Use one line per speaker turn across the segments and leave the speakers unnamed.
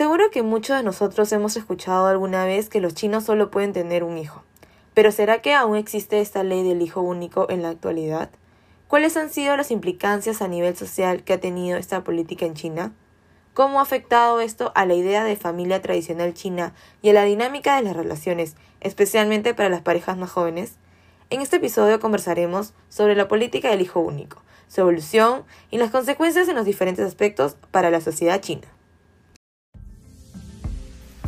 Seguro que muchos de nosotros hemos escuchado alguna vez que los chinos solo pueden tener un hijo. Pero ¿será que aún existe esta ley del hijo único en la actualidad? ¿Cuáles han sido las implicancias a nivel social que ha tenido esta política en China? ¿Cómo ha afectado esto a la idea de familia tradicional china y a la dinámica de las relaciones, especialmente para las parejas más jóvenes? En este episodio conversaremos sobre la política del hijo único, su evolución y las consecuencias en los diferentes aspectos para la sociedad china.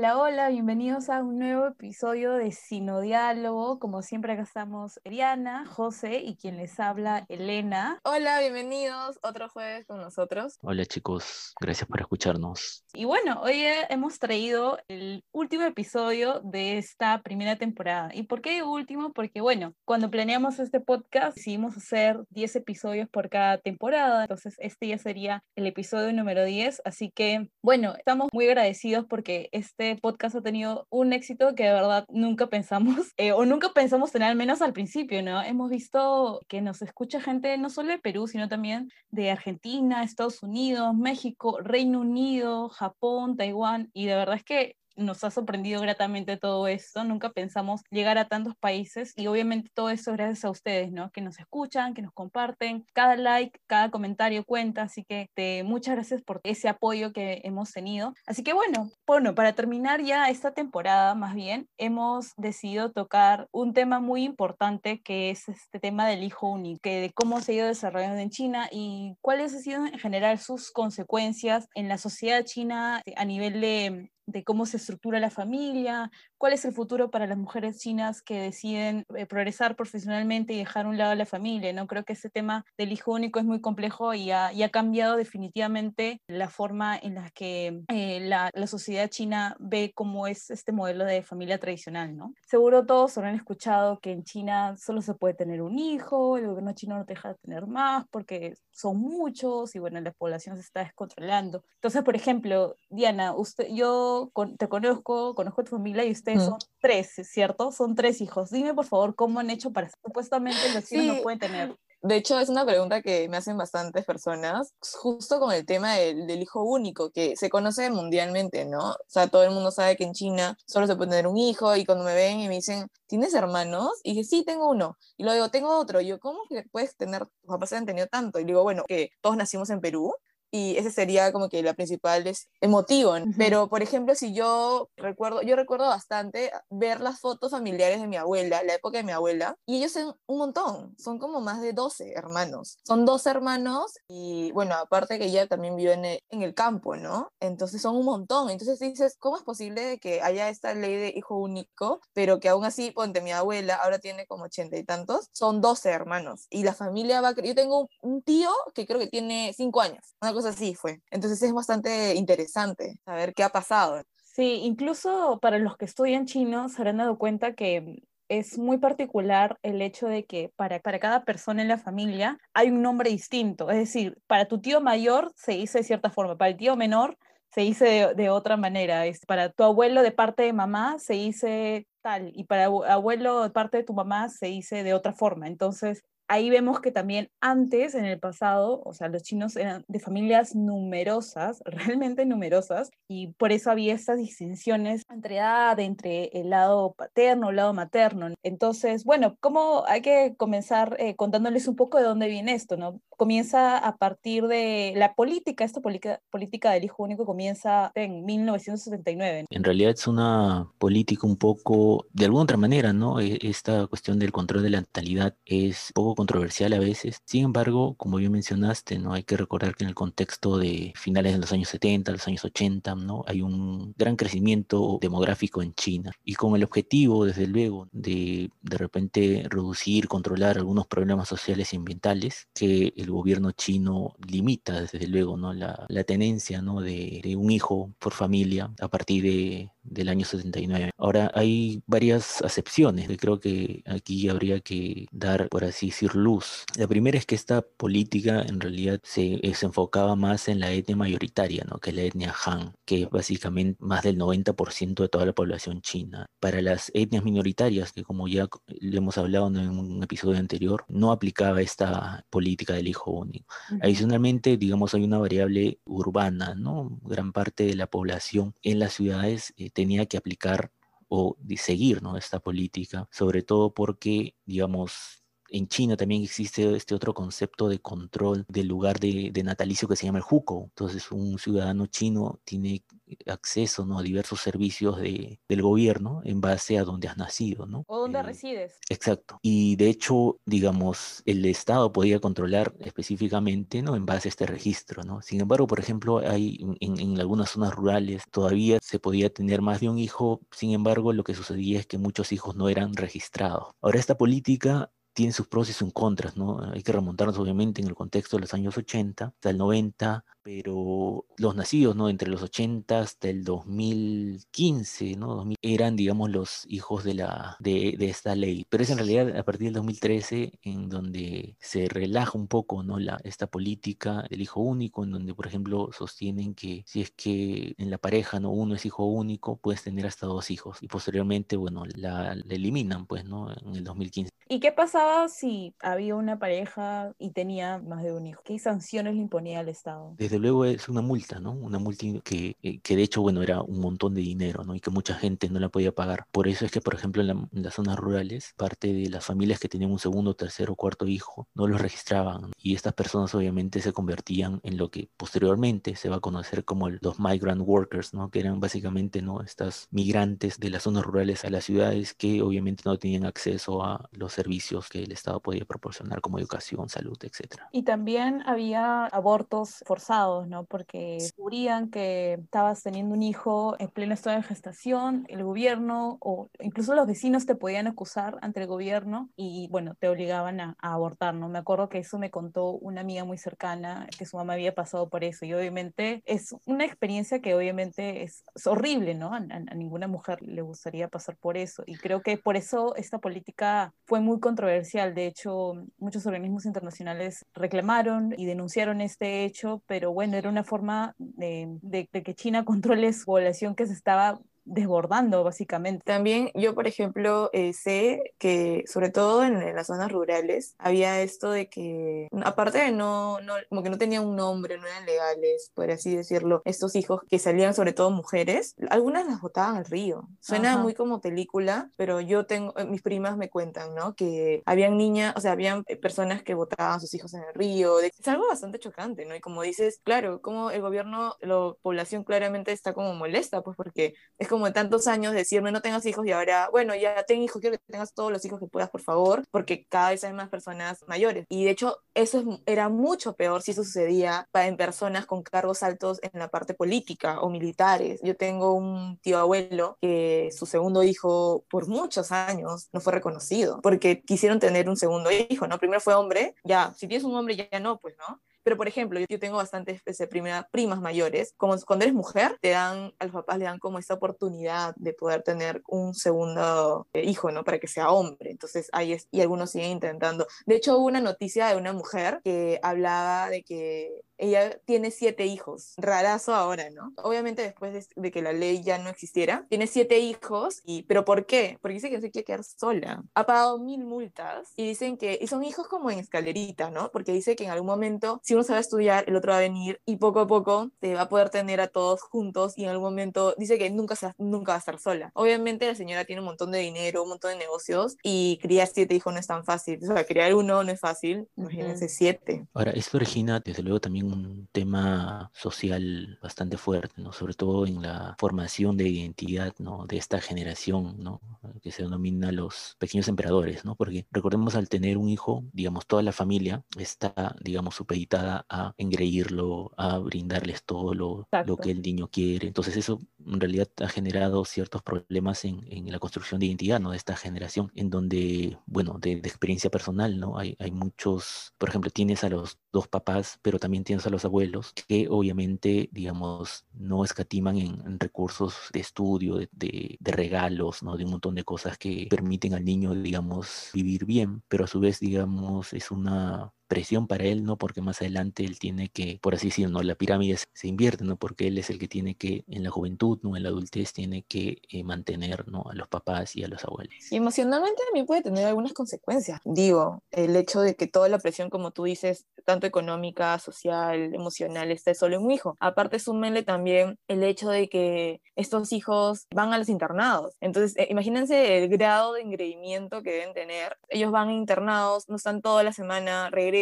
Hola, hola, bienvenidos a un nuevo episodio de Sinodiálogo. Como siempre acá estamos Eriana, José y quien les habla, Elena.
Hola, bienvenidos otro jueves con nosotros.
Hola chicos, gracias por escucharnos.
Y bueno, hoy hemos traído el último episodio de esta primera temporada. ¿Y por qué último? Porque bueno, cuando planeamos este podcast decidimos hacer 10 episodios por cada temporada, entonces este ya sería el episodio número 10, así que bueno, estamos muy agradecidos porque este podcast ha tenido un éxito que de verdad nunca pensamos, eh, o nunca pensamos tener, al menos al principio, ¿no? Hemos visto que nos escucha gente no solo de Perú, sino también de Argentina, Estados Unidos, México, Reino Unido, Japón, Taiwán, y de verdad es que nos ha sorprendido gratamente todo esto. Nunca pensamos llegar a tantos países y obviamente todo eso gracias a ustedes, ¿no? Que nos escuchan, que nos comparten. Cada like, cada comentario cuenta, así que te, muchas gracias por ese apoyo que hemos tenido. Así que bueno, bueno, para terminar ya esta temporada más bien, hemos decidido tocar un tema muy importante que es este tema del hijo único, de cómo se ha ido desarrollando en China y cuáles han sido en general sus consecuencias en la sociedad china a nivel de de cómo se estructura la familia, cuál es el futuro para las mujeres chinas que deciden eh, progresar profesionalmente y dejar un lado a la familia. ¿no? Creo que ese tema del hijo único es muy complejo y ha, y ha cambiado definitivamente la forma en la que eh, la, la, sociedad china ve cómo es este modelo de familia tradicional. ¿no? Seguro todos habrán escuchado que en China solo se puede tener un hijo, el gobierno chino no te deja tener más porque son muchos y bueno, la población se está descontrolando. Entonces, por ejemplo, Diana, usted, yo te conozco, conozco a tu familia y ustedes son tres, ¿cierto? Son tres hijos. Dime, por favor, cómo han hecho para... Supuestamente los hijos no pueden tener.
De hecho, es una pregunta que me hacen bastantes personas, justo con el tema del, del, hijo único, que se conoce mundialmente, ¿no? O sea, todo el mundo sabe que en China solo se puede tener un hijo y cuando me ven y me dicen, ¿tienes hermanos? Y dije, sí, tengo uno. Y luego digo, tengo otro. Y yo, ¿cómo que puedes tener, tus papás han tenido tanto? Y digo, bueno, que todos nacimos en Perú y ese sería como que la principal es emotivo. Pero, por ejemplo, si yo recuerdo, yo recuerdo bastante ver las fotos familiares de mi abuela, la época de mi abuela, y ellos son un montón, son como más de 12 hermanos. Son 12 hermanos y, bueno, aparte que ella también vive en el, en el campo, ¿no? Entonces son un montón. Entonces dices, ¿cómo es posible que haya esta ley de hijo único, pero que aún así, ponte, mi abuela ahora tiene como ochenta y tantos, son 12 hermanos. Y la familia va, yo tengo un tío que creo que tiene 5 años, una así fue. Entonces es bastante interesante saber qué ha pasado.
Sí, incluso para los que estudian chino se habrán dado cuenta que es muy particular el hecho de que para, para cada persona en la familia hay un nombre distinto. Es decir, para tu tío mayor se dice de cierta forma, para el tío menor se dice de, otra manera. Es, para tu abuelo de parte de mamá se dice tal, y para abuelo de parte de tu mamá se dice de otra forma. Entonces, ahí vemos que también antes, en el pasado, o sea, los chinos eran de familias numerosas, realmente numerosas, y por eso había estas distinciones entre edad, entre el lado paterno, el lado materno. Entonces, bueno, ¿cómo hay que comenzar eh, contándoles un poco de dónde viene esto, ¿no? Comienza a partir de la política, esta política, política del hijo único comienza en 1979.
En realidad es una política un poco, de alguna otra manera, ¿no? E, esta cuestión del control de la natalidad es poco controversial a veces. Sin embargo, como bien mencionaste, ¿no? Hay que recordar que en el contexto de finales de los años 70, los años 80, ¿no? Hay un gran crecimiento demográfico en China y con el objetivo, desde luego, de de repente reducir, controlar algunos problemas sociales y ambientales, que el el gobierno chino limita, desde luego, ¿no? la, la tenencia ¿no? de, de, un hijo por familia a partir de, del año 79. Ahora, hay varias acepciones que creo que aquí habría que dar, por así decir, luz. La primera es que esta política en realidad se, se enfocaba más en la etnia mayoritaria, ¿no? que es la etnia Han, que es básicamente más del 90% de toda la población china. Para las etnias minoritarias, que como ya le hemos hablado en un episodio anterior, no aplicaba esta política del hijo único. Uh -huh. Adicionalmente, digamos, hay una variable urbana, ¿no? Gran parte de la población en las ciudades eh, tenía que aplicar o seguir ¿no? esta política, sobre todo porque, digamos, en China también existe este otro concepto de control del lugar de, de, natalicio que se llama el hukou. Entonces, un ciudadano chino tiene acceso ¿no? a diversos servicios de, del gobierno en base a donde has nacido. ¿no?
O donde eh, resides.
Exacto. Y de hecho, digamos, el Estado podía controlar específicamente ¿no? en base a este registro. ¿no? Sin embargo, por ejemplo, hay en, en algunas zonas rurales todavía se podía tener más de un hijo. Sin embargo, lo que sucedía es que muchos hijos no eran registrados. Ahora, esta política tiene sus pros y sus contras, ¿no? Hay que remontarnos obviamente en el contexto de los años 80 hasta el 90, pero los nacidos, ¿no? Entre los 80 hasta el 2015, ¿no? 2000, eran, digamos, los hijos de, la, de, de, esta ley. Pero es en realidad a partir del 2013 en donde se relaja un poco, ¿no? La, esta política del hijo único, en donde, por ejemplo, sostienen que si es que en la pareja, ¿no? Uno es hijo único, puedes tener hasta dos hijos. Y posteriormente, bueno, la, la eliminan, pues, ¿no? En el 2015.
¿Y qué pasaba si había una pareja y tenía más de un hijo? ¿Qué sanciones le imponía al Estado?
Desde luego es una multa, ¿no? Una multa que, eh, que de hecho, bueno, era un montón de dinero, ¿no? Y que mucha gente no la podía pagar. Por eso es que, por ejemplo, en, la, las zonas rurales, parte de las familias que tenían un segundo, tercero, cuarto hijo, no los registraban. Y estas personas obviamente se convertían en lo que posteriormente se va a conocer como los migrant workers, ¿no? Que eran básicamente, ¿no? Estas migrantes de las zonas rurales a las ciudades que obviamente no tenían acceso a los servicios que el Estado podía proporcionar como educación, salud, etc.
Y también había abortos forzados, ¿no? Porque descubrían que estabas teniendo un hijo en pleno estado de gestación, el gobierno o incluso los vecinos te podían acusar ante el gobierno y, bueno, te obligaban a, a abortar, ¿no? Me acuerdo que eso me contó una amiga muy cercana, que su mamá había pasado por eso y obviamente es una experiencia que obviamente es, es horrible, ¿no? A, a, a ninguna mujer le gustaría pasar por eso y creo que por eso esta política fue muy muy controversial. De hecho, muchos organismos internacionales reclamaron y denunciaron este hecho, pero bueno, era una forma de, de, de que China controle su población que se estaba desbordando básicamente.
También yo, por ejemplo, eh, sé que sobre todo en, en, las zonas rurales había esto de que, aparte de no, no, como que no tenían un nombre, no eran legales, por así decirlo, estos hijos que salían sobre todo mujeres, algunas las botaban al río. Suena Ajá. muy como película, pero yo tengo, eh, mis primas me cuentan, ¿no? Que habían niñas, o sea, habían personas que botaban a sus hijos en el río. Es algo bastante chocante, ¿no? Y como dices, claro, como el gobierno, la población claramente está como molesta, pues porque es como de tantos años decirme no tengas hijos y ahora, bueno, ya ten hijos, quiero que tengas todos los hijos que puedas, por favor, porque cada vez hay más personas mayores. Y de hecho, eso es, era mucho peor si eso sucedía en personas con cargos altos en la parte política o militares. Yo tengo un tío abuelo que su segundo hijo por muchos años no fue reconocido porque quisieron tener un segundo hijo, ¿no? Primero fue hombre, ya, si tienes un hombre ya no, pues, ¿no? Pero, por ejemplo, yo, tengo bastantes este, primera, primas mayores. Como cuando eres mujer, te dan, a los papás le dan como esta oportunidad de poder tener un segundo eh, hijo, ¿no? Para que sea hombre. Entonces, ahí es, y algunos siguen intentando. De hecho, hubo una noticia de una mujer que hablaba de que ella tiene siete hijos, rarazo ahora, ¿no? Obviamente después de, de, que la ley ya no existiera, tiene siete hijos, y, pero ¿por qué? Porque dice que no se quiere quedar sola. Ha pagado mil multas y dicen que, y son hijos como en escalerita, ¿no? Porque dice que en algún momento, si uno sabe estudiar, el otro va a venir y poco a poco te va a poder tener a todos juntos y en algún momento dice que nunca, se, nunca va a estar sola. Obviamente la señora tiene un montón de dinero, un montón de negocios y criar siete hijos no es tan fácil. O sea, criar uno no es fácil, imagínense uh -huh. siete.
Ahora, esto origina desde luego también un tema social bastante fuerte, ¿no? Sobre todo en la formación de identidad, ¿no? De esta generación, ¿no? Que se denomina los pequeños emperadores, ¿no? Porque recordemos al tener un hijo, digamos, toda la familia está, digamos, supeditada a engreírlo, a brindarles todo lo, lo que el niño quiere. Entonces eso en realidad ha generado ciertos problemas en, en la construcción de identidad, ¿no? De esta generación, en donde, bueno, de, experiencia personal, ¿no? Hay, hay muchos, por ejemplo, tienes a los dos papás, pero también tienes a los abuelos, que obviamente, digamos, no escatiman en, recursos de estudio, de, de, de, regalos, ¿no? De un montón de cosas que permiten al niño, digamos, vivir bien, pero a su vez, digamos, es una presión para él, ¿no? Porque más adelante él tiene que, por así decirlo, la pirámide se invierte, ¿no? Porque él es el que tiene que, en la juventud, ¿no? En la adultez, tiene que eh, mantener, ¿no? A los papás y a los abuelos.
Y emocionalmente también puede tener algunas consecuencias. Digo, el hecho de que toda la presión, como tú dices, tanto económica, social, emocional, esté solo en un hijo. Aparte, súmenle también el hecho de que estos hijos van a los internados. Entonces, eh, imagínense el grado de engreimiento que deben tener. Ellos van a internados, no están toda la semana, regresan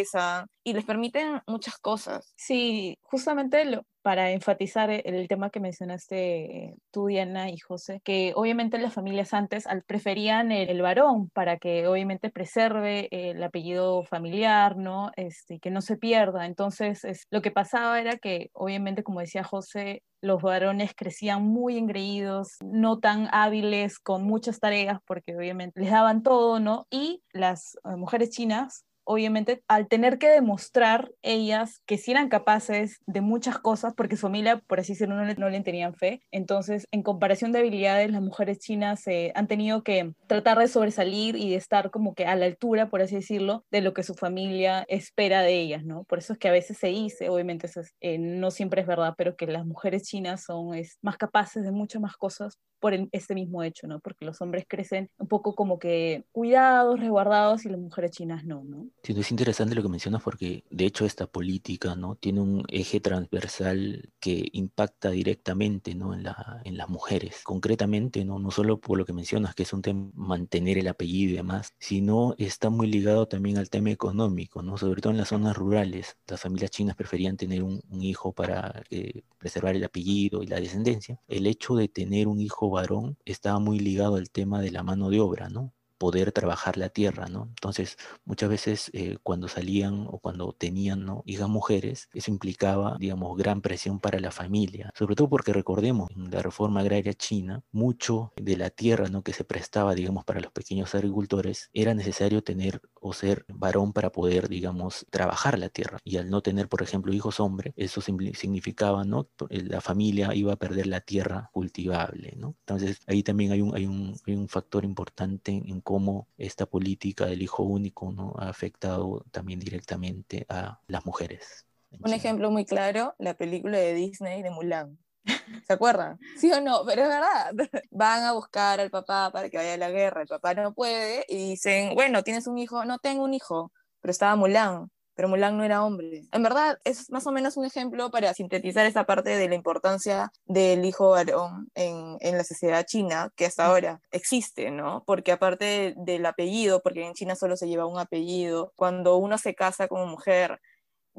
y les permiten muchas cosas.
Sí, justamente lo, para enfatizar el tema que mencionaste tú, Diana y José, que obviamente las familias antes preferían el, varón para que obviamente preserve el apellido familiar, ¿no? Este, que no se pierda. Entonces, es, lo que pasaba era que obviamente, como decía José, los varones crecían muy engreídos, no tan hábiles con muchas tareas, porque obviamente les daban todo, ¿no? Y las eh, mujeres chinas obviamente, al tener que demostrar ellas que sí eran capaces de muchas cosas, porque su familia, por así decirlo, no le, no le tenían fe, entonces, en comparación de habilidades, las mujeres chinas eh, han tenido que tratar de sobresalir y de estar como que a la altura, por así decirlo, de lo que su familia espera de ellas, ¿no? Por eso es que a veces se dice, obviamente eh, no siempre es verdad, pero que las mujeres chinas son más capaces de muchas más cosas por este mismo hecho, ¿no? Porque los hombres crecen un poco como que cuidados, resguardados y las mujeres chinas no, ¿no?
Sí, es interesante lo que mencionas porque de hecho esta política ¿no? tiene un eje transversal que impacta directamente ¿no? en, la, en las mujeres. Concretamente, ¿no? no solo por lo que mencionas, que es un tema mantener el apellido y demás, sino está muy ligado también al tema económico, ¿no? sobre todo en las zonas rurales. Las familias chinas preferían tener un, hijo para eh, preservar el apellido y la descendencia. El hecho de tener un hijo varón estaba muy ligado al tema de la mano de obra, ¿no? Poder trabajar la tierra, ¿no? Entonces, muchas veces eh, cuando salían o cuando tenían ¿no? hijas mujeres, eso implicaba, digamos, gran presión para la familia, sobre todo porque recordemos, en la reforma agraria china, mucho de la tierra, ¿no? Que se prestaba, digamos, para los pequeños agricultores, era necesario tener o ser varón para poder, digamos, trabajar la tierra. Y al no tener, por ejemplo, hijos hombres, eso significaba, ¿no? Eh, la familia iba a perder la tierra cultivable, ¿no? Entonces, ahí también hay un, hay un, hay un factor importante en cómo esta política del hijo único ¿no? ha afectado también directamente a las mujeres.
Un ejemplo muy claro, la película de Disney de Mulan. ¿Se acuerdan? ¿Sí o no? Pero es verdad. Van a buscar al papá para que vaya a la guerra. El papá no puede y dicen, bueno, ¿tienes un hijo? No tengo un hijo, pero estaba Mulan pero Mulan no era hombre. En verdad, es más o menos un ejemplo para sintetizar esa parte de la importancia del hijo varón en, en la sociedad china, que hasta ahora existe, ¿no? Porque aparte del apellido, porque en China solo se lleva un apellido, cuando uno se casa como mujer,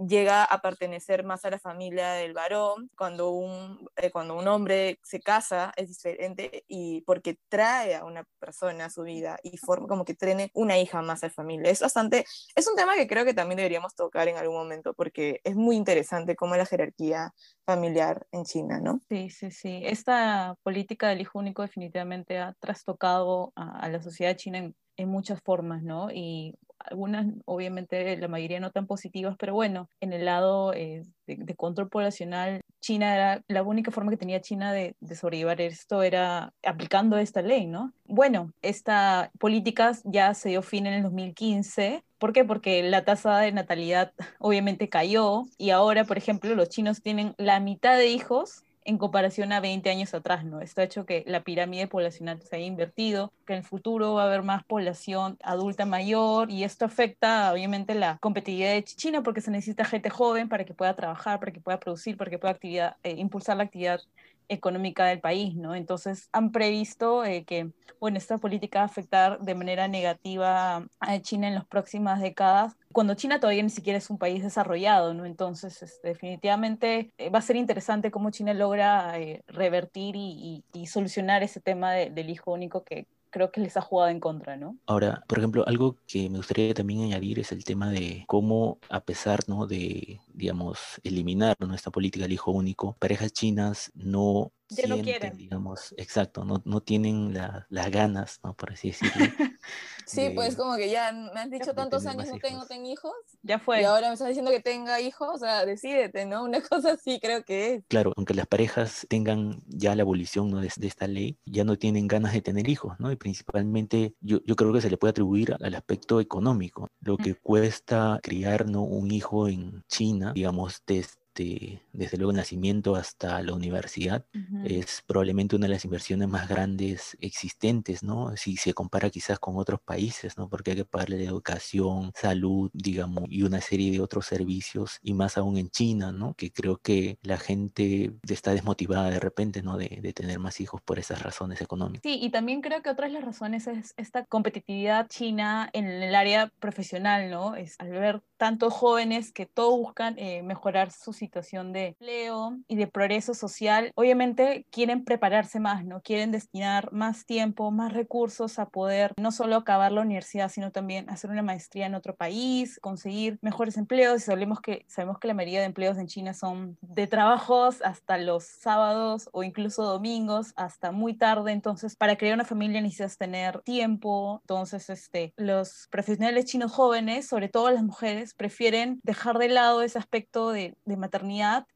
llega a pertenecer más a la familia del varón, cuando un, eh, cuando un hombre se casa es diferente y porque trae a una persona a su vida y forma como que tiene una hija más a la familia. Es bastante, es un tema que creo que también deberíamos tocar en algún momento porque es muy interesante cómo la jerarquía familiar en China, ¿no?
Sí, sí, sí. Esta política del hijo único definitivamente ha trastocado a, la sociedad china en, en muchas formas, ¿no? Y algunas obviamente la mayoría no tan positivas, pero bueno, en el lado eh, de, control poblacional, China era la única forma que tenía China de, de, sobrellevar esto era aplicando esta ley, ¿no? Bueno, esta política ya se dio fin en el 2015. ¿Por qué? Porque la tasa de natalidad obviamente cayó y ahora, por ejemplo, los chinos tienen la mitad de hijos en comparación a 20 años atrás, ¿no? Esto ha hecho que la pirámide poblacional se haya invertido, que en el futuro va a haber más población adulta mayor y esto afecta obviamente la competitividad de China porque se necesita gente joven para que pueda trabajar, para que pueda producir, para que pueda actividad, eh, impulsar la actividad económica del país, ¿no? Entonces han previsto eh, que, bueno, esta política va a afectar de manera negativa a China en las próximas décadas, cuando China todavía ni siquiera es un país desarrollado, ¿no? Entonces, este, definitivamente eh, va a ser interesante cómo China logra eh, revertir y, solucionar ese tema del hijo único que creo que les ha jugado en contra, ¿no?
Ahora, por ejemplo, algo que me gustaría también añadir es el tema de cómo, a pesar ¿no? de, digamos, eliminar nuestra política del hijo único, parejas chinas no
ya no quieren.
digamos, exacto, no, no tienen las ganas, ¿no? Por así decirlo.
sí, pues como que ya me han dicho tantos años no tengo, tengo hijos.
Ya fue.
Y ahora me estás diciendo que tenga hijos, o sea, decídete, ¿no? Una cosa así creo que es.
Claro, aunque las parejas tengan ya la abolición ¿no? de, esta ley, ya no tienen ganas de tener hijos, ¿no? Y principalmente yo, yo creo que se le puede atribuir al aspecto económico. Lo que cuesta criar ¿no? un hijo en China, digamos, desde este, desde luego el nacimiento hasta la universidad, es probablemente una de las inversiones más grandes existentes, ¿no? Si se compara quizás con otros países, ¿no? Porque hay que pagarle de educación, salud, digamos, y una serie de otros servicios, y más aún en China, ¿no? Que creo que la gente está desmotivada de repente, ¿no? De, de tener más hijos por esas razones económicas.
Sí, y también creo que otra de las razones es esta competitividad china en el área profesional, ¿no? Es al ver tantos jóvenes que todos buscan eh, mejorar su situación de empleo y de progreso social, obviamente quieren prepararse más, ¿no? Quieren destinar más tiempo, más recursos a poder no solo acabar la universidad, sino también hacer una maestría en otro país, conseguir mejores empleos. Y sabemos que, sabemos que la mayoría de empleos en China son de trabajos hasta los sábados o incluso domingos, hasta muy tarde. Entonces, para crear una familia necesitas tener tiempo. Entonces, este, los profesionales chinos jóvenes, sobre todo las mujeres, prefieren dejar de lado ese aspecto de, de, maternidad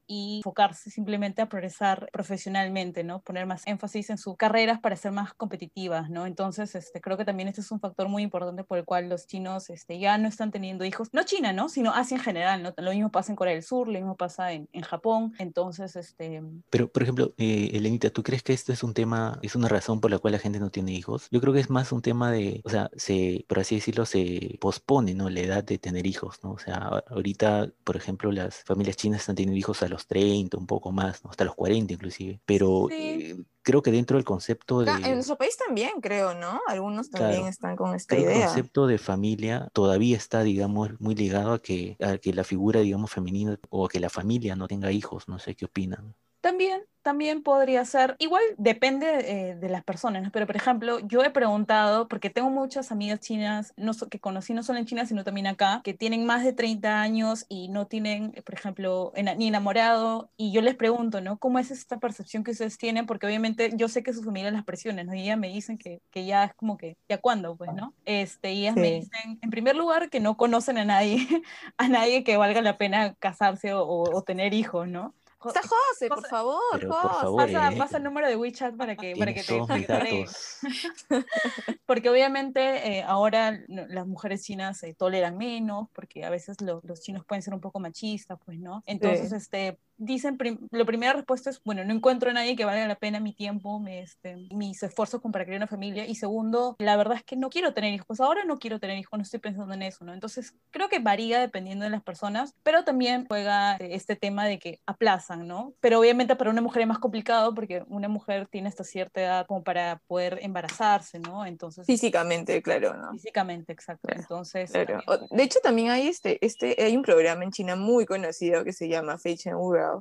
y enfocarse simplemente a progresar profesionalmente, ¿no? Poner más énfasis en sus carreras para ser más competitivas, ¿no? Entonces, este, creo que también este es un factor muy importante por el cual los chinos este, ya no están teniendo hijos, no China, ¿no? Sino Asia en general, ¿no? Lo mismo pasa en Corea del Sur, lo mismo pasa en, en Japón, entonces, este...
Pero, por ejemplo, eh, Elenita, ¿tú crees que esto es un tema, es una razón por la cual la gente no tiene hijos? Yo creo que es más un tema de, o sea, se, por así decirlo, se pospone, ¿no? La edad de tener hijos, o sea, ahorita, por ejemplo, las familias chinas están teniendo hijos a los 30, un poco más, hasta los 40 inclusive, pero eh, creo que dentro del concepto de...
En nuestro país también, creo, ¿no? Algunos también están con esta idea.
El concepto de familia todavía está, digamos, muy ligado a que, a que la figura, digamos, femenina o que la familia no tenga hijos, no sé qué opinan.
También, también podría ser, igual depende eh, de las personas, pero por ejemplo, yo he preguntado, porque tengo muchas amigas chinas no, que conocí no solo en China, sino también acá, que tienen más de 30 años y no tienen, por ejemplo, ni enamorado, y yo les pregunto, ¿no? ¿Cómo es esta percepción que ustedes tienen? Porque obviamente yo sé que sus familias las presiones, ¿no? Y ellas me dicen que, que ya es como que, ¿ya cuándo? Pues, ¿no? Este, y ellas me dicen, en primer lugar, que no conocen a nadie, a nadie que valga la pena casarse o, o tener hijos, ¿no?
Está José, por favor,
pasa, eh, pasa, el número de WeChat para que, para que te, Porque obviamente eh, ahora las mujeres chinas se toleran menos, porque a veces los chinos pueden ser un poco machistas, pues, ¿no? Entonces, este, dicen, la primera respuesta es, bueno, no encuentro a nadie que valga la pena mi tiempo, mi, este, mis esfuerzos para crear una familia. Y segundo, la verdad es que no quiero tener hijos. Ahora no quiero tener hijos, no estoy pensando en eso, ¿no? Entonces, creo que varía dependiendo de las personas, pero también juega este tema de que aplazan, ¿no? Pero obviamente para una mujer es más complicado porque una mujer tiene hasta cierta edad como para poder embarazarse, ¿no? Entonces...
Físicamente, claro, ¿no?
Físicamente, exacto. Entonces...
De hecho, también hay, este, este, hay un programa en China muy conocido que se llama Fashion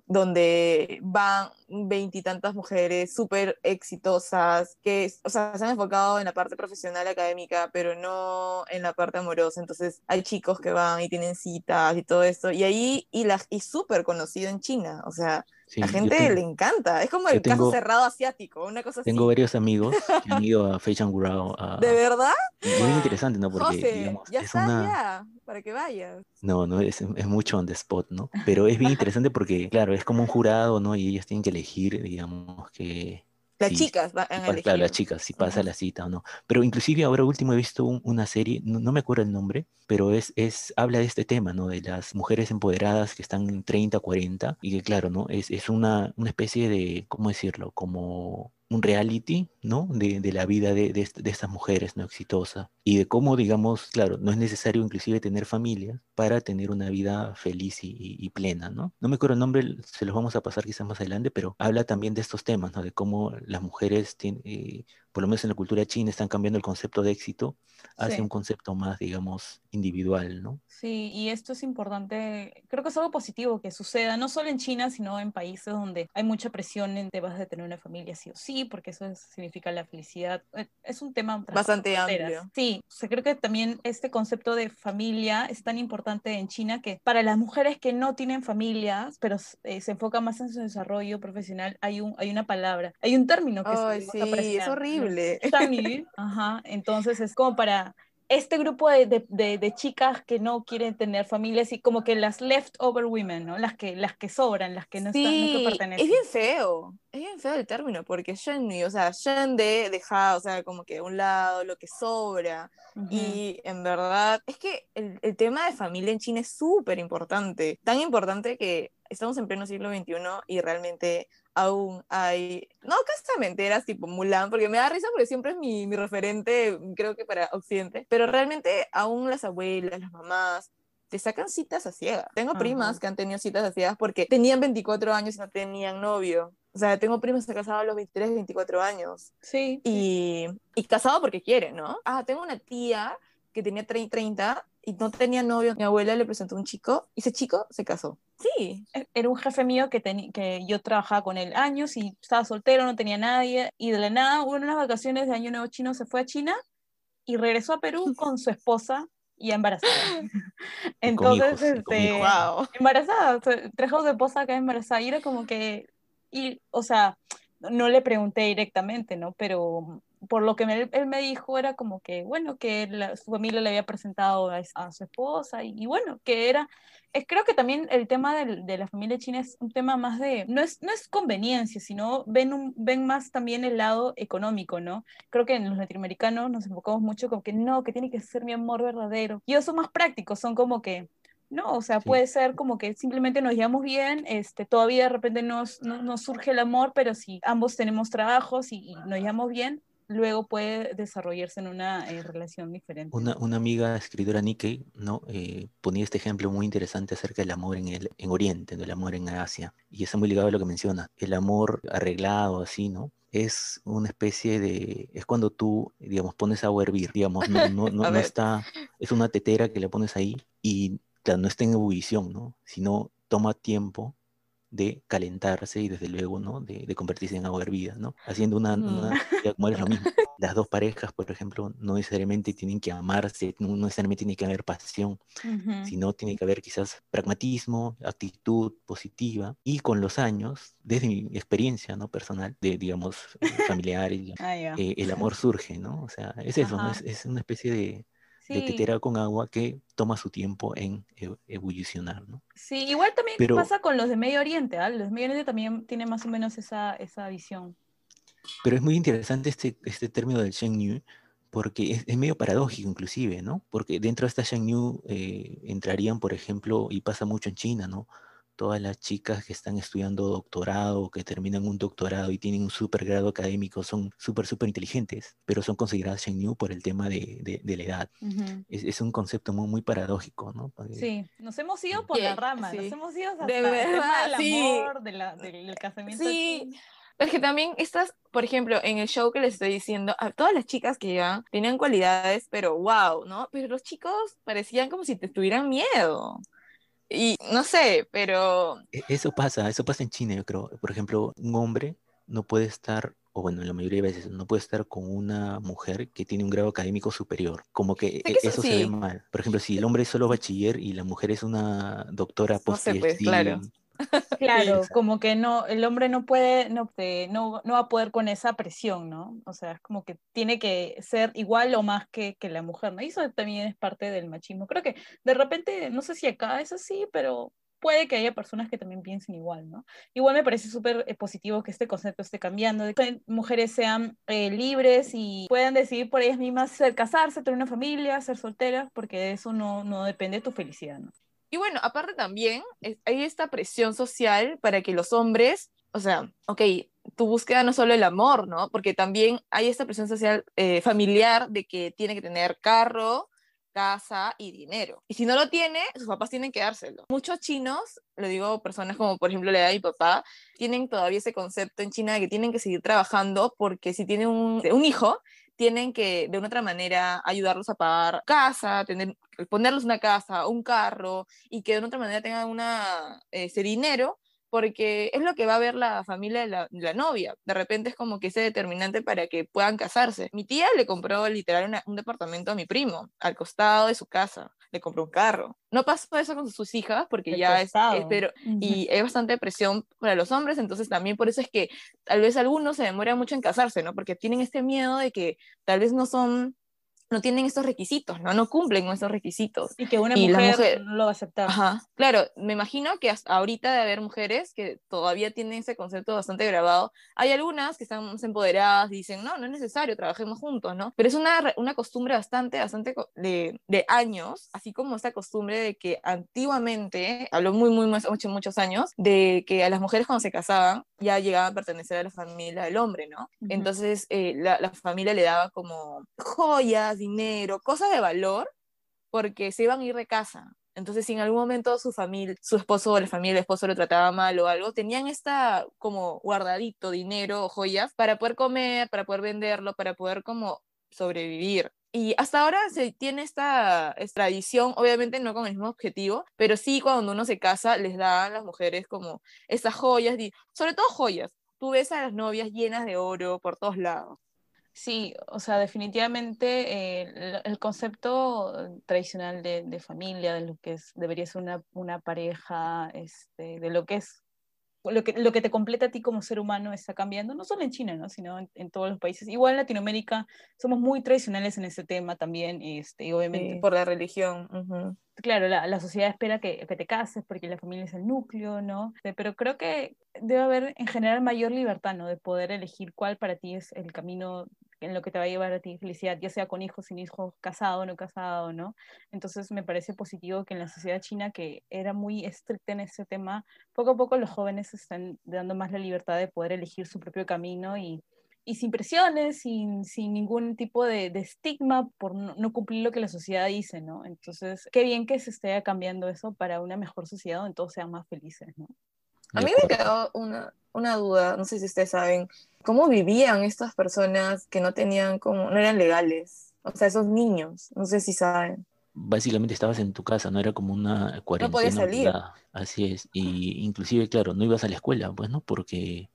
Donde van veintitantas mujeres súper exitosas, que, o sea, se han enfocado en la parte profesional académica, pero no en la parte amorosa. Entonces, hay chicos que van y tienen citas y todo esto, y ahí, y, y súper conocido en China, o sea, la gente le encanta. Es como el caso cerrado asiático, una cosa
Tengo varios amigos que han ido a Fei Gurao.
¿De verdad?
Muy interesante, ¿no? Porque,
ya es una... para que vayas.
No, no, es, es, mucho on the spot, ¿no? Pero es bien interesante porque, claro, es como un jurado, ¿no? Y ellos tienen que elegir, digamos, que
las chicas van a elegir.
Claro, las chicas, si pasa la cita o no. Pero inclusive ahora último he visto una serie, no, me acuerdo el nombre, pero es, es, habla de este tema, ¿no? De las mujeres empoderadas que están en 30, 40 y que claro, ¿no? Es, es una, una especie de, ¿cómo decirlo? Como un reality, ¿no? De, la vida de, de, estas mujeres, ¿no? Exitosa. Y de cómo, digamos, claro, no es necesario inclusive tener familia para tener una vida feliz y, y, plena, ¿no? No me acuerdo el nombre, se los vamos a pasar quizás más adelante, pero habla también de estos temas, ¿no? De cómo las mujeres tienen... Eh, por lo menos en la cultura china, están cambiando el concepto de éxito hacia
Sí.
un concepto más, digamos, individual, ¿no?
Sí, y esto es importante, creo que es algo positivo que suceda, no solo en China, sino en países donde hay mucha presión en temas de tener una familia sí o sí, porque eso es- significa la felicidad. Eh, Es un tema
Bastante amplio.
Sí, o sea, creo que también este concepto de familia es tan importante en China que para las mujeres que no tienen familias, pero eh, se enfocan más en su desarrollo profesional, hay, un, hay una palabra, hay un término que
Ay,
se
sí, es
¿no?
Horrible.
Shangyu, ajá, entonces es como para este grupo de, de- de- de chicas que no quieren tener familias y como que las leftover women, ¿no? Las que, las que sobran, las que no, están, no que
Sí,
pertenecen.
es bien feo, es bien feo el término, porque Shenny, o sea, Shen de dejar, o sea, como que un lado, lo que sobra,
Ujú.
y en verdad, es que el, el tema de familia en China es súper importante, tan importante que estamos en pleno siglo XXI y realmente aún hay, no casamenteras tipo Mulan, porque me da risa porque siempre es mi, mi referente, creo que para Occidente, pero realmente aún las abuelas, las mamás, te sacan citas a ciegas. Tengo
Ajá.
primas que han tenido citas a ciegas porque tenían 24 años y no tenían novio. O sea, tengo primas que se casaban a los 23, 24 años.
Sí.
Y, y casado porque quiere, ¿no? Ah, tengo una tía que tenía 30, 30 y no tenía novio. Mi abuela le presentó un chico y ese chico se casó. Sí.
E- Era un jefe mío que, que yo trabajaba con él años y estaba soltero, no tenía nadie, y de la nada, hubo unas vacaciones de Año Nuevo Chino, se fue a China y regresó a Perú con su esposa y embarazada. Entonces,
hijos,
este.
Wow.
embarazada, o sea, tres hijos de esposa acá embarazada, y era como que, y, o sea, no le pregunté directamente, ¿no? Pero por lo que me- él me dijo era como que, bueno, que la- su familia le había presentado a, a su esposa, y, y bueno, que era, es, creo que también el tema del- de la familia china es un tema más de, no es, no es conveniencia, sino ven, un, ven más también el lado económico, ¿no? Creo que en los latinoamericanos nos enfocamos mucho como que no, que tiene que ser mi amor verdadero. Y ellos son más prácticos, son como que, no, o sea,
Sí.
puede ser como que simplemente nos llevamos bien, este, todavía de repente nos, no- nos surge el amor, pero si ambos tenemos trabajos y, y nos llevamos bien, luego puede desarrollarse en una eh, relación diferente.
Una, una amiga escritora Nikkei, ¿no? Eh, ponía este ejemplo muy interesante acerca del amor en el en Oriente, del amor en Asia. Y está muy ligado a lo que menciona. El amor arreglado, así, ¿no? Es una especie de... Es cuando tú, digamos, pones agua a hervir, digamos, no, no, no, no está... Es una tetera que le pones ahí y claro, no está en ebullición, ¿no? Sino toma tiempo de calentarse y desde luego, ¿no? De, de convertirse en agua hervida, ¿no? Haciendo una,
Ujú.
una como es lo mismo. Las dos parejas, por ejemplo, no necesariamente tienen que amarse, no necesariamente tiene que haber pasión,
Ujú.
sino tiene que haber quizás pragmatismo, actitud positiva y con los años, desde mi experiencia, ¿no? Personal, de, digamos, familiar, y,
Ah, ya.
eh, el amor surge, ¿no? O sea, es eso, ¿no? Es, es una especie de, de
Sí.
tetera con agua que toma su tiempo en e- ebullicionar, ¿no?
Sí, igual también
Pero-
pasa con los de Medio Oriente, ¿ah? Los de Medio Oriente también tienen más o menos esa, esa visión.
Pero es muy interesante este, este término del Shengnu, porque es, es medio paradójico inclusive, ¿no? Porque dentro de esta Shengnu eh, entrarían, por ejemplo, y pasa mucho en China, ¿no? Todas las chicas que están estudiando doctorado, que terminan un doctorado y tienen un super grado académico, son súper, súper inteligentes, pero son consideradas Shengnu por el tema de, de- de la edad. Es, es un concepto muy, muy paradójico, ¿no? Porque-
Sí, nos hemos ido por
Sí,
la rama,
sí.
nos hemos ido hasta
De
el tema
verdad,
del
sí.
amor, de la- del, del casamiento
Sí. Es que también estas, por ejemplo, en el show que les estoy diciendo, a todas las chicas que iban tenían cualidades, pero wow, ¿no? Pero los chicos parecían como si te tuvieran miedo. Y no sé, pero
E- Eso pasa, eso pasa en China, yo creo. Por ejemplo, un hombre no puede estar, o bueno, la mayoría de veces, no puede estar con una mujer que tiene un grado académico superior. Como que
que
e-
eso
se ve mal. Por ejemplo, si el hombre es solo bachiller y la mujer es una doctora
No sé, pues, claro.
Claro, como que no, el hombre no puede, no, no, no va a poder con esa presión, ¿no? O sea, es como que tiene que ser igual o más que, que la mujer, ¿no? Y eso también es parte del machismo. Creo que de repente, no sé si acá es así, pero puede que haya personas que también piensen igual, ¿no? Igual me parece súper eh, positivo que este concepto esté cambiando, de que mujeres sean eh, libres y puedan decidir por ellas mismas ser, casarse, tener una familia, ser solteras, porque de eso no, no depende tu felicidad, ¿no?
Y bueno, aparte también hay esta presión social para que los hombres, o sea, ok, tu búsqueda no solo el amor, ¿no? Porque también hay esta presión social eh, familiar de que tiene que tener carro casa y dinero. Y si no lo tiene, sus papás tienen que dárselo. Muchos chinos, lo digo personas como por ejemplo la edad mi papá, tienen todavía ese concepto en China de que tienen que seguir trabajando porque si tienen un, un hijo, tienen que de una otra manera ayudarlos a pagar casa, tener, ponerles una casa, un carro y que de una otra manera tengan una, ese dinero porque es lo que va a ver la familia de la, novia. De repente es como que ese determinante para que puedan casarse. Mi tía le compró literal un departamento a mi primo, al costado de su casa. Le compró un carro. No pasó eso con sus hijas porque ya es, pero, y hay bastante presión para los hombres, entonces también por eso es que tal vez algunos se demoran mucho en casarse, ¿no? Porque tienen este miedo de que tal vez no son no tienen estos requisitos, ¿no? No cumplen con esos requisitos.
Y que una mujer, no lo va a aceptar.
Ajá. Claro, me imagino que hasta ahorita de haber mujeres que todavía tienen ese concepto bastante grabado. Hay algunas que están más empoderadas y dicen, no, no es necesario, trabajemos juntos, ¿no? Pero es una, una costumbre bastante, bastante de, de años, así como esta costumbre de que antiguamente, habló muy, muy, muchos, muchos años, de que a las mujeres cuando se casaban ya llegaban a pertenecer a la familia del hombre, ¿no? Entonces eh, la, la familia le daba como joyas, dinero, cosas de valor, porque se iban a ir de casa. Entonces, si en algún momento su familia, su esposo o la familia del esposo lo trataba mal o algo, tenían esta como guardadito dinero o joyas para poder comer, para poder venderlo, para poder como sobrevivir. Y hasta ahora se tiene esta, tradición, obviamente no con el mismo objetivo, pero sí cuando uno se casa les dan las mujeres como estas joyas, sobre todo joyas. Tú ves a las novias llenas de oro por todos lados.
Sí, o sea, definitivamente eh, el, concepto tradicional de, familia, de lo que es, debería ser una, una pareja, este, de lo que es lo que, lo que te completa a ti como ser humano está cambiando, no solo en China, ¿no? sino en, todos los países. Igual en Latinoamérica somos muy tradicionales en ese tema también, este, y obviamente...
por la religión.
Claro, la, la, sociedad espera que, que, te cases porque la familia es el núcleo, ¿no? Pero creo que debe haber en general mayor libertad, ¿no? De poder elegir cuál para ti es el camino en lo que te va a llevar a ti felicidad, ya sea con hijos, sin hijos, casado, no casado, ¿no? Entonces me parece positivo que en la sociedad china, que era muy estricta en ese tema, poco a poco los jóvenes están dando más la libertad de poder elegir su propio camino y, y sin presiones, sin, sin ningún tipo de, de estigma por no, cumplir lo que la sociedad dice, ¿no? Entonces, qué bien que se esté cambiando eso para una mejor sociedad donde todos sean más felices, ¿no?
A mí me quedó una, una duda, no sé si ustedes saben, ¿cómo vivían estas personas que no tenían como, no eran legales? O sea, esos niños, no sé si saben.
Básicamente estabas en tu casa, no era como una cuarentena.
No podías salir.
Así es, y inclusive, claro, no ibas a la escuela, pues, ¿no? Porque,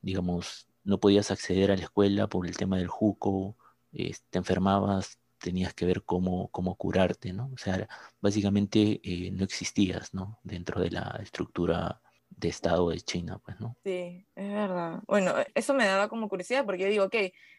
digamos, no podías acceder a la escuela por el tema del juco, te enfermabas, tenías que ver cómo, cómo curarte, ¿no? O sea, básicamente eh, no existías, ¿no? Dentro de la estructura de Estado de China, pues, ¿no?
Sí, es verdad. Bueno, eso me daba como curiosidad porque yo digo, ok,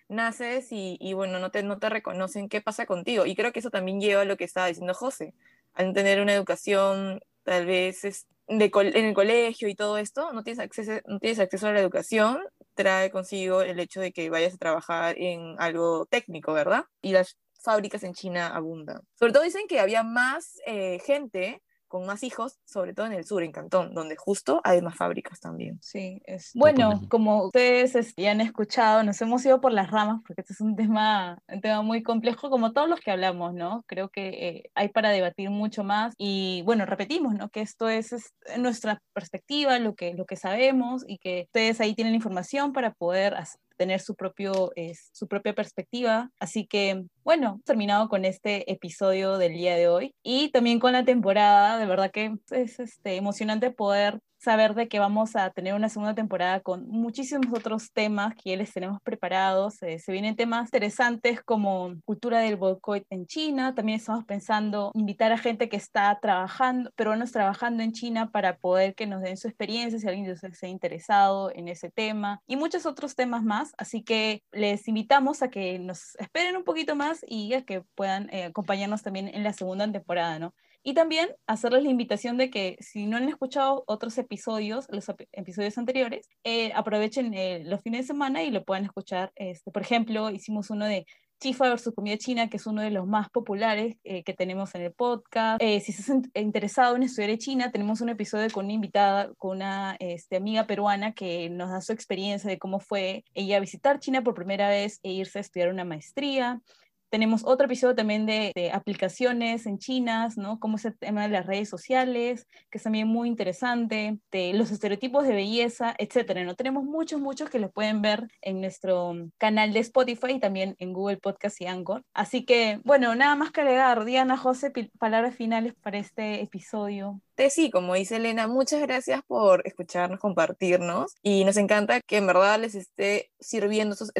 naces y, y, bueno, no te, no te reconocen qué pasa contigo. Y creo que eso también lleva a lo que estaba diciendo José, al tener una educación tal vez es de en el colegio y todo esto, no tienes, acceso, no tienes acceso a la educación, trae consigo el hecho de que vayas a trabajar en algo técnico, ¿verdad? Y las fábricas en China abundan. Sobre todo dicen que había más eh, gente con más hijos, sobre todo en el sur, en Cantón, donde justo hay más fábricas también.
Sí, es bueno, como ustedes ya han escuchado, nos hemos ido por las ramas porque este es un tema, un tema muy complejo, como todos los que hablamos, ¿no? Creo que eh, hay para debatir mucho más y bueno, repetimos, ¿no? Que esto es, nuestra perspectiva, lo que, lo que sabemos y que ustedes ahí tienen información para poder tener su, propio, su propia perspectiva. Así que, bueno, terminado con este episodio del día de hoy y también con la temporada. De verdad que es este, emocionante poder saber de que vamos a tener una segunda temporada con muchísimos otros temas que ya les tenemos preparados. Eh, se vienen temas interesantes como cultura del boicot en China. También estamos pensando invitar a gente que está trabajando, peruanos trabajando en China para poder que nos den su experiencia, si alguien se ha interesado en ese tema y muchos otros temas más. Así que les invitamos a que nos esperen un poquito más y a que puedan eh, acompañarnos también en la segunda temporada, ¿no? Y también hacerles la invitación de que si no han escuchado otros episodios, los episodios anteriores, eh, aprovechen eh, los fines de semana y lo puedan escuchar. Este, por ejemplo, hicimos uno de Chifa versus comida china, que es uno de los más populares eh, que tenemos en el podcast. si estás interesado en estudiar China, tenemos un episodio con una invitada, con una este, amiga peruana que nos da su experiencia de cómo fue ella visitar China por primera vez e irse a estudiar una maestría. Tenemos otro episodio también de, aplicaciones en chinas, ¿no? Cómo es el tema de las redes sociales, que es también muy interesante, de los estereotipos de belleza, etcétera, ¿no? Tenemos muchos, muchos que los pueden ver en nuestro canal de Spotify y también en Google Podcast y Anchor. Así que, bueno, nada más que agregar. Diana, José, palabras finales para este episodio
sí, como dice Elena, muchas gracias por escucharnos, compartirnos y nos encanta que en verdad les esté sirviendo esos,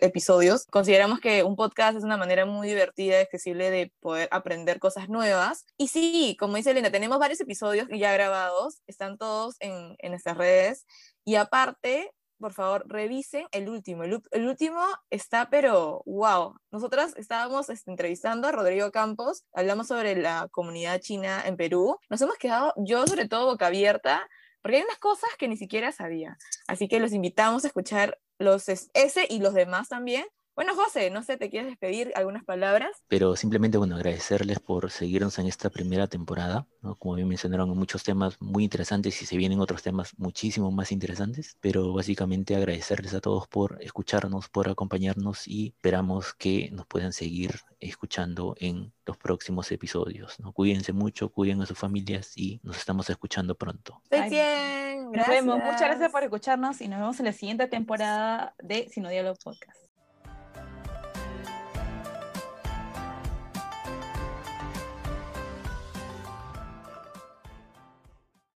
episodios. Consideramos que un podcast es una manera muy divertida y accesible de poder aprender cosas nuevas. Y sí, como dice Elena, tenemos varios episodios ya grabados, están todos en, en nuestras redes. Y aparte, por favor, revisen el último. El, último está, pero wow. Nosotras estábamos este, entrevistando a Rodrigo Campos, hablamos sobre la comunidad china en Perú. Nos hemos quedado, yo sobre todo, boca abierta, porque hay unas cosas que ni siquiera sabía. Así que los invitamos a escuchar los ese y los demás también, bueno, José, no sé, ¿te quieres despedir algunas palabras?
Pero simplemente, bueno, agradecerles por seguirnos en esta primera temporada. ¿no? Como bien mencionaron, muchos temas muy interesantes y se vienen otros temas muchísimo más interesantes. Pero básicamente agradecerles a todos por escucharnos, por acompañarnos y esperamos que nos puedan seguir escuchando en los próximos episodios. ¿no? Cuídense mucho, cuiden a sus familias y nos estamos escuchando pronto.
bien, Nos vemos. Muchas gracias por escucharnos y nos vemos en la siguiente temporada de Sino Diálogo Podcast.